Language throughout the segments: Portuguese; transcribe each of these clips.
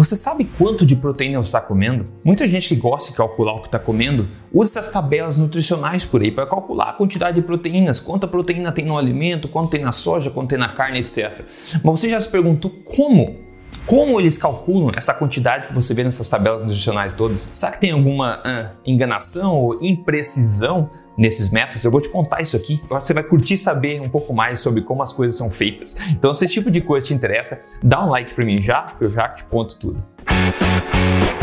Você sabe quanto de proteína você está comendo? Muita gente que gosta de calcular o que está comendo usa essas tabelas nutricionais por aí para calcular a quantidade de proteínas, quanta proteína tem no alimento, quanto tem na soja, quanto tem na carne, etc. Mas você já se perguntou como como eles calculam essa quantidade que você vê nessas tabelas nutricionais todas? Será que tem alguma enganação ou imprecisão nesses métodos? Eu vou te contar isso aqui. Eu acho que você vai curtir saber um pouco mais sobre como as coisas são feitas. Então, se esse tipo de coisa te interessa, dá um like para mim já, que eu já te conto tudo. Tudo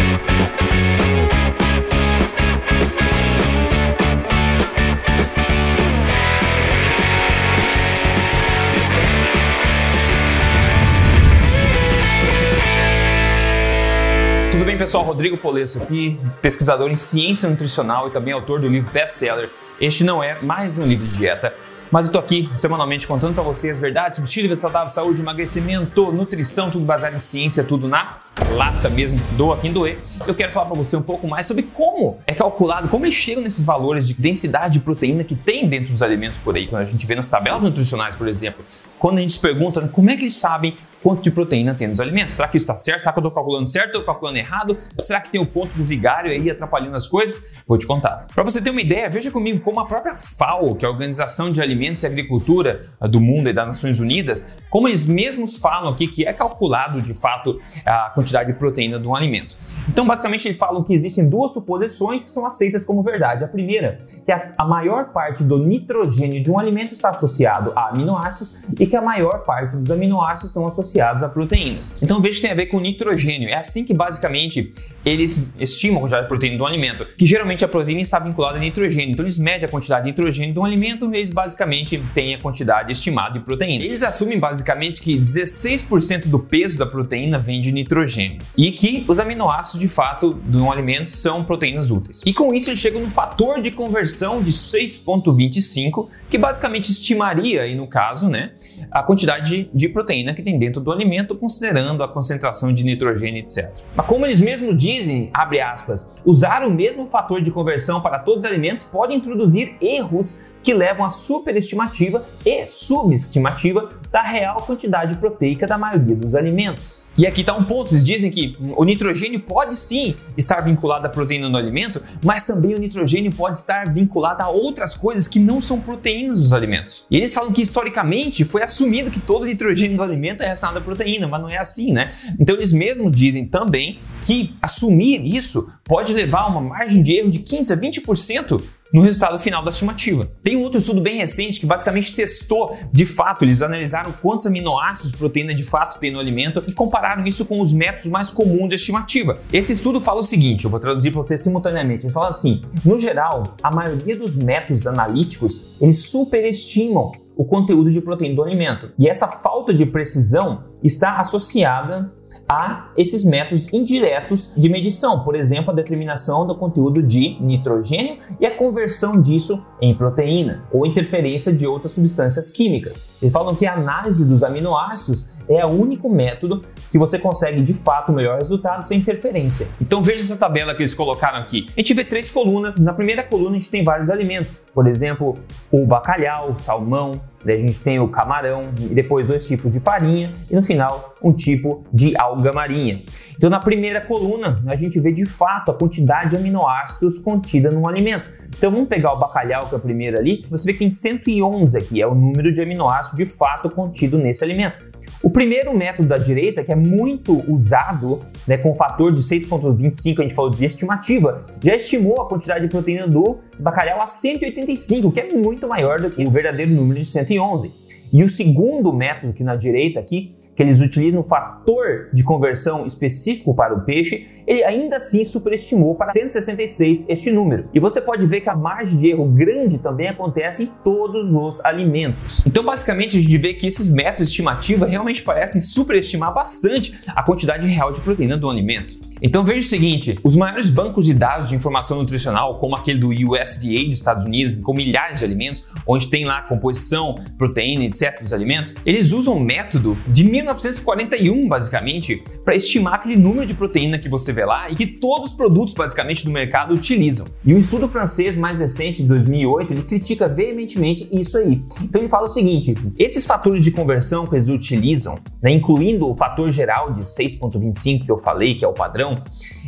pessoal? Rodrigo Polesso aqui, pesquisador em ciência nutricional e também autor do livro best-seller. Este não é mais um livro de dieta, mas eu tô aqui semanalmente contando para vocês as verdades sobre estilo de vida saudável, saúde, emagrecimento, nutrição, tudo baseado em ciência, tudo na lata mesmo, doa quem doer. Eu quero falar para você um pouco mais sobre como é calculado, como eles chegam nesses valores de densidade de proteína que tem dentro dos alimentos por aí. Quando a gente vê nas tabelas nutricionais, por exemplo, quando a gente se pergunta né, como é que eles sabem quanto de proteína tem nos alimentos. Será que isso está certo? Será que eu estou calculando certo? Estou calculando errado? Será que tem o ponto do vigário aí atrapalhando as coisas? Vou te contar. Para você ter uma ideia, veja comigo como a própria FAO, que é a Organização de Alimentos e Agricultura do Mundo e das Nações Unidas, como eles mesmos falam aqui que é calculado de fato a quantidade de proteína de um alimento. Então, basicamente, eles falam que existem duas suposições que são aceitas como verdade. A primeira, que a maior parte do nitrogênio de um alimento está associado a aminoácidos e que a maior parte dos aminoácidos estão associados a proteínas. Então veja que tem a ver com nitrogênio. É assim que basicamente eles estimam a quantidade de proteína do alimento, que geralmente a proteína está vinculada a nitrogênio. Então eles medem a quantidade de nitrogênio do alimento e eles basicamente têm a quantidade estimada de proteína. Eles assumem basicamente que 16% do peso da proteína vem de nitrogênio e que os aminoácidos de fato de um alimento são proteínas úteis. E com isso eles chegam no fator de conversão de 6.25, que basicamente estimaria aí no caso, né, a quantidade de proteína que tem dentro dentro do alimento, considerando a concentração de nitrogênio, etc. Mas como eles mesmos dizem, abre aspas, usar o mesmo fator de conversão para todos os alimentos pode introduzir erros que levam à superestimativa e subestimativa da real quantidade proteica da maioria dos alimentos. E aqui está um ponto: eles dizem que o nitrogênio pode sim estar vinculado à proteína no alimento, mas também o nitrogênio pode estar vinculado a outras coisas que não são proteínas dos alimentos. E eles falam que historicamente foi assumido que todo nitrogênio do alimento é relacionado à proteína, mas não é assim, né? Então eles mesmos dizem também que assumir isso pode levar a uma margem de erro de 15 a 20% no resultado final da estimativa. Tem um outro estudo bem recente que basicamente testou, de fato, eles analisaram quantos aminoácidos proteína de fato tem no alimento e compararam isso com os métodos mais comuns de estimativa. Esse estudo fala o seguinte, eu vou traduzir para você simultaneamente. Eles falam assim: no geral, a maioria dos métodos analíticos eles superestimam o conteúdo de proteína do alimento. E essa falta de precisão está associada a esses métodos indiretos de medição, por exemplo, a determinação do conteúdo de nitrogênio e a conversão disso em proteína, ou interferência de outras substâncias químicas. Eles falam que a análise dos aminoácidos é o único método que você consegue de fato o melhor resultado sem interferência. Então veja essa tabela que eles colocaram aqui. A gente vê três colunas. Na primeira coluna a gente tem vários alimentos, por exemplo, o bacalhau, o salmão, Daí a gente tem o camarão e depois dois tipos de farinha e no final um tipo de alga marinha. Então na primeira coluna a gente vê de fato a quantidade de aminoácidos contida num alimento. Então vamos pegar o bacalhau que é o primeiro ali, você vê que tem 111 aqui, é o número de aminoácidos de fato contido nesse alimento. O primeiro método da direita, que é muito usado, né, com o fator de 6,25, a gente falou de estimativa, já estimou a quantidade de proteína do bacalhau a 185, que é muito maior do que o verdadeiro número de 111. E o segundo método que na direita aqui, que eles utilizam um fator de conversão específico para o peixe, ele ainda assim superestimou para 166 este número. E você pode ver que a margem de erro grande também acontece em todos os alimentos. Então, basicamente, a gente vê que esses métodos de estimativa realmente parecem superestimar bastante a quantidade real de proteína do alimento. Então veja o seguinte: os maiores bancos de dados de informação nutricional, como aquele do USDA dos Estados Unidos, com milhares de alimentos, onde tem lá composição, proteína, etc. dos alimentos, eles usam um método de 1941, basicamente, para estimar aquele número de proteína que você vê lá e que todos os produtos, basicamente, do mercado utilizam. E um estudo francês mais recente, de 2008, ele critica veementemente isso aí. Então ele fala o seguinte: esses fatores de conversão que eles utilizam, né, incluindo o fator geral de 6,25 que eu falei, que é o padrão,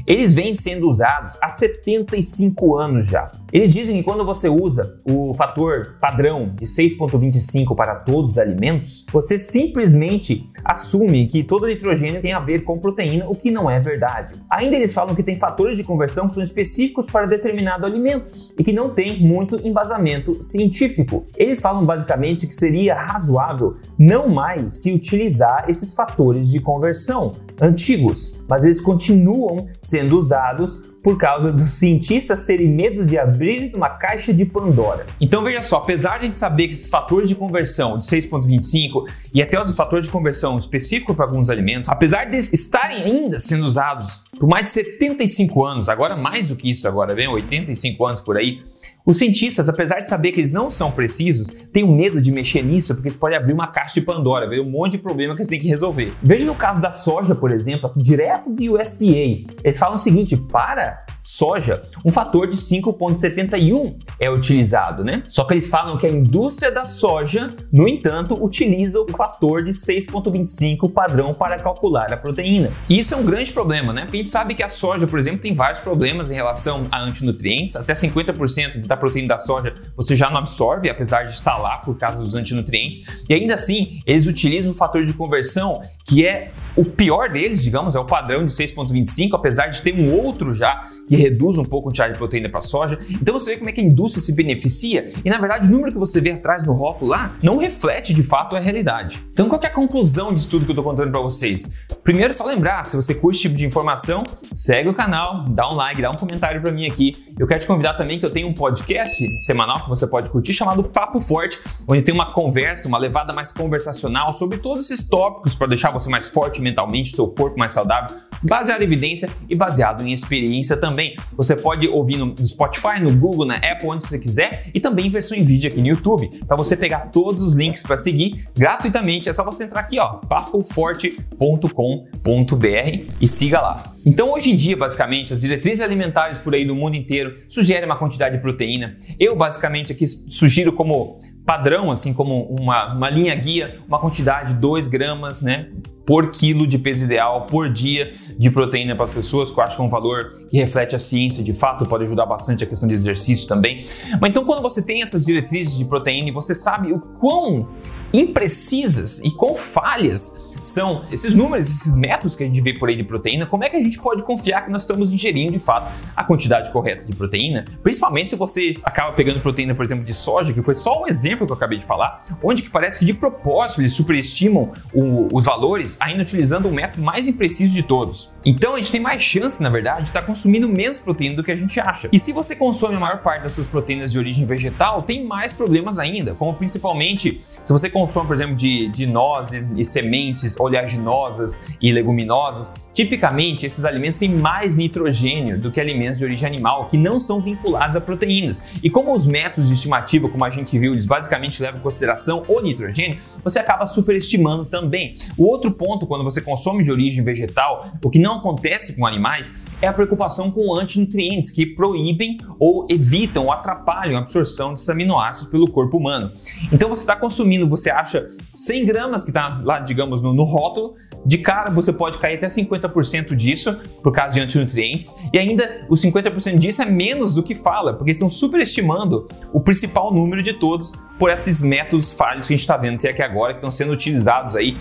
eles vêm sendo usados há 75 anos já. Eles dizem que quando você usa o fator padrão de 6,25 para todos os alimentos, você simplesmente assume que todo nitrogênio tem a ver com proteína, o que não é verdade. Ainda eles falam que tem fatores de conversão que são específicos para determinados alimentos e que não tem muito embasamento científico. Eles falam basicamente que seria razoável não mais se utilizar esses fatores de conversão antigos, mas eles continuam sendo usados por causa dos cientistas terem medo de abrir uma caixa de Pandora. Então veja só, apesar de a gente saber que esses fatores de conversão de 6.25 e até os fatores de conversão específicos para alguns alimentos, apesar de estarem ainda sendo usados por mais de 75 anos, agora mais do que isso, agora vem 85 anos por aí, os cientistas, apesar de saber que eles não são precisos, têm um medo de mexer nisso porque eles podem abrir uma caixa de Pandora, ver um monte de problema que eles têm que resolver. Veja no caso da soja, por exemplo, direto do USDA. Eles falam o seguinte: para soja, um fator de 5,71 é utilizado, né? Só que eles falam que a indústria da soja, no entanto, utiliza o fator de 6,25 padrão para calcular a proteína. E isso é um grande problema, né? Porque a gente sabe que a soja, por exemplo, tem vários problemas em relação a antinutrientes, até 50% da proteína da soja você já não absorve, apesar de estar lá por causa dos antinutrientes, e ainda assim eles utilizam um fator de conversão que é o pior deles, digamos, é o padrão de 6,25, apesar de ter um outro já que reduz um pouco o quantidade de proteína para soja. Então você vê como é que a indústria se beneficia e na verdade o número que você vê atrás no rótulo lá não reflete de fato a realidade. Então qual é a conclusão disso tudo que eu estou contando para vocês? Primeiro só lembrar, se você curte esse tipo de informação, segue o canal, dá um like, dá um comentário para mim aqui. Eu quero te convidar também que eu tenho um podcast semanal que você pode curtir chamado Papo Forte, onde tem uma conversa, uma levada mais conversacional sobre todos esses tópicos para deixar você mais forte mentalmente, seu corpo mais saudável, baseado em evidência e baseado em experiência também. Você pode ouvir no Spotify, no Google, na Apple, onde você quiser e também em versão em vídeo aqui no YouTube. Para você pegar todos os links para seguir gratuitamente, é só você entrar aqui, ó, papoforte.com.br e siga lá. Então, hoje em dia, basicamente, as diretrizes alimentares por aí no mundo inteiro sugerem uma quantidade de proteína. Eu, basicamente, aqui sugiro como padrão, assim como uma, uma linha guia, uma quantidade de 2 gramas, né? por quilo de peso ideal por dia de proteína para as pessoas, que eu acho que é um valor que reflete a ciência de fato, pode ajudar bastante a questão de exercício também. Mas então, quando você tem essas diretrizes de proteína e você sabe o quão imprecisas e quão falhas são esses números, esses métodos que a gente vê por aí de proteína, como é que a gente pode confiar que nós estamos ingerindo de fato a quantidade correta de proteína? Principalmente se você acaba pegando proteína, por exemplo, de soja, que foi só um exemplo que eu acabei de falar, onde que parece que de propósito eles superestimam o, os valores, ainda utilizando o método mais impreciso de todos. Então a gente tem mais chance, na verdade, de estar tá consumindo menos proteína do que a gente acha. E se você consome a maior parte das suas proteínas de origem vegetal, tem mais problemas ainda, como principalmente se você consome, por exemplo, de, de nozes e sementes oleaginosas e leguminosas, tipicamente esses alimentos têm mais nitrogênio do que alimentos de origem animal, que não são vinculados a proteínas. E como os métodos de estimativa, como a gente viu, eles basicamente levam em consideração o nitrogênio, você acaba superestimando também. O outro ponto, quando você consome de origem vegetal, o que não acontece com animais, é a preocupação com antinutrientes que proíbem ou evitam ou atrapalham a absorção desses aminoácidos pelo corpo humano. Então você está consumindo, você acha 100 gramas que está lá, digamos, no, no rótulo, de cara você pode cair até 50% disso por causa de antinutrientes, e ainda os 50% disso é menos do que fala, porque estão superestimando o principal número de todos por esses métodos falhos que a gente está vendo até aqui agora, que estão sendo utilizados aí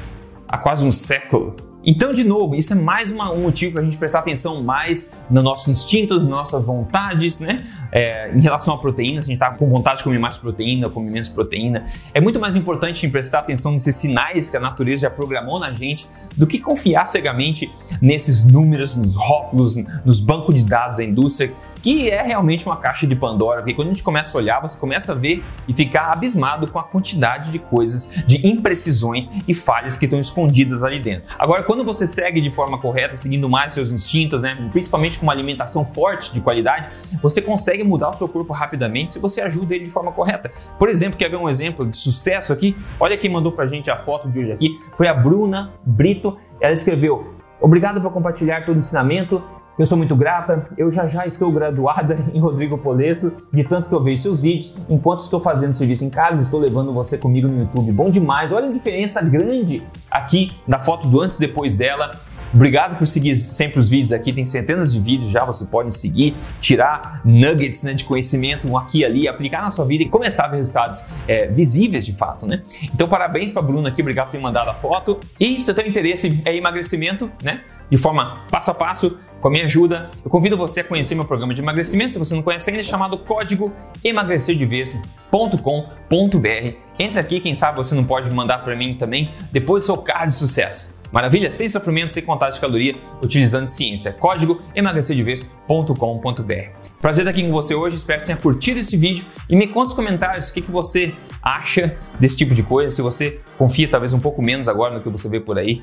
há quase um século. Então, de novo, isso é mais uma, um motivo para a gente prestar atenção mais no nosso instinto, nas nossas vontades, né? É, em relação à proteína, se a gente está com vontade de comer mais proteína, comer menos proteína. É muito mais importante prestar atenção nesses sinais que a natureza já programou na gente do que confiar cegamente nesses números, nos rótulos, nos bancos de dados da indústria que é realmente uma caixa de Pandora, porque quando a gente começa a olhar, você começa a ver e ficar abismado com a quantidade de coisas, de imprecisões e falhas que estão escondidas ali dentro. Agora, quando você segue de forma correta, seguindo mais seus instintos, né, principalmente com uma alimentação forte de qualidade, você consegue mudar o seu corpo rapidamente se você ajuda ele de forma correta. Por exemplo, quer ver um exemplo de sucesso aqui? Olha quem mandou pra gente a foto de hoje aqui, foi a Bruna Brito. Ela escreveu: Obrigado por compartilhar todo o ensinamento eu sou muito grata, eu já já estou graduada em Rodrigo Polesso, de tanto que eu vejo seus vídeos, enquanto estou fazendo serviço em casa, estou levando você comigo no YouTube. Bom demais, olha a diferença grande aqui da foto do antes e depois dela. Obrigado por seguir sempre os vídeos aqui, tem centenas de vídeos já, você pode seguir, tirar nuggets né, de conhecimento um aqui e ali, aplicar na sua vida e começar a ver resultados é, visíveis de fato, né? Então parabéns para a Bruna aqui, obrigado por ter mandado a foto. E se o teu interesse é emagrecimento, né? De forma passo a passo, com a minha ajuda, eu convido você a conhecer meu programa de emagrecimento, se você não conhece ainda, é chamado Código emagrecerdevez.com.br. Entra aqui, quem sabe você não pode mandar para mim também depois do seu caso de sucesso. Maravilha? Sem sofrimento, sem contato de caloria, utilizando ciência. Código emagrecerdevez.com.br. Prazer estar aqui com você hoje, espero que tenha curtido esse vídeo e me conta nos comentários o que, que você acha desse tipo de coisa, se você confia talvez um pouco menos agora no que você vê por aí.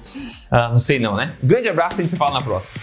Uh, não sei não, né? Grande abraço e a gente se fala na próxima.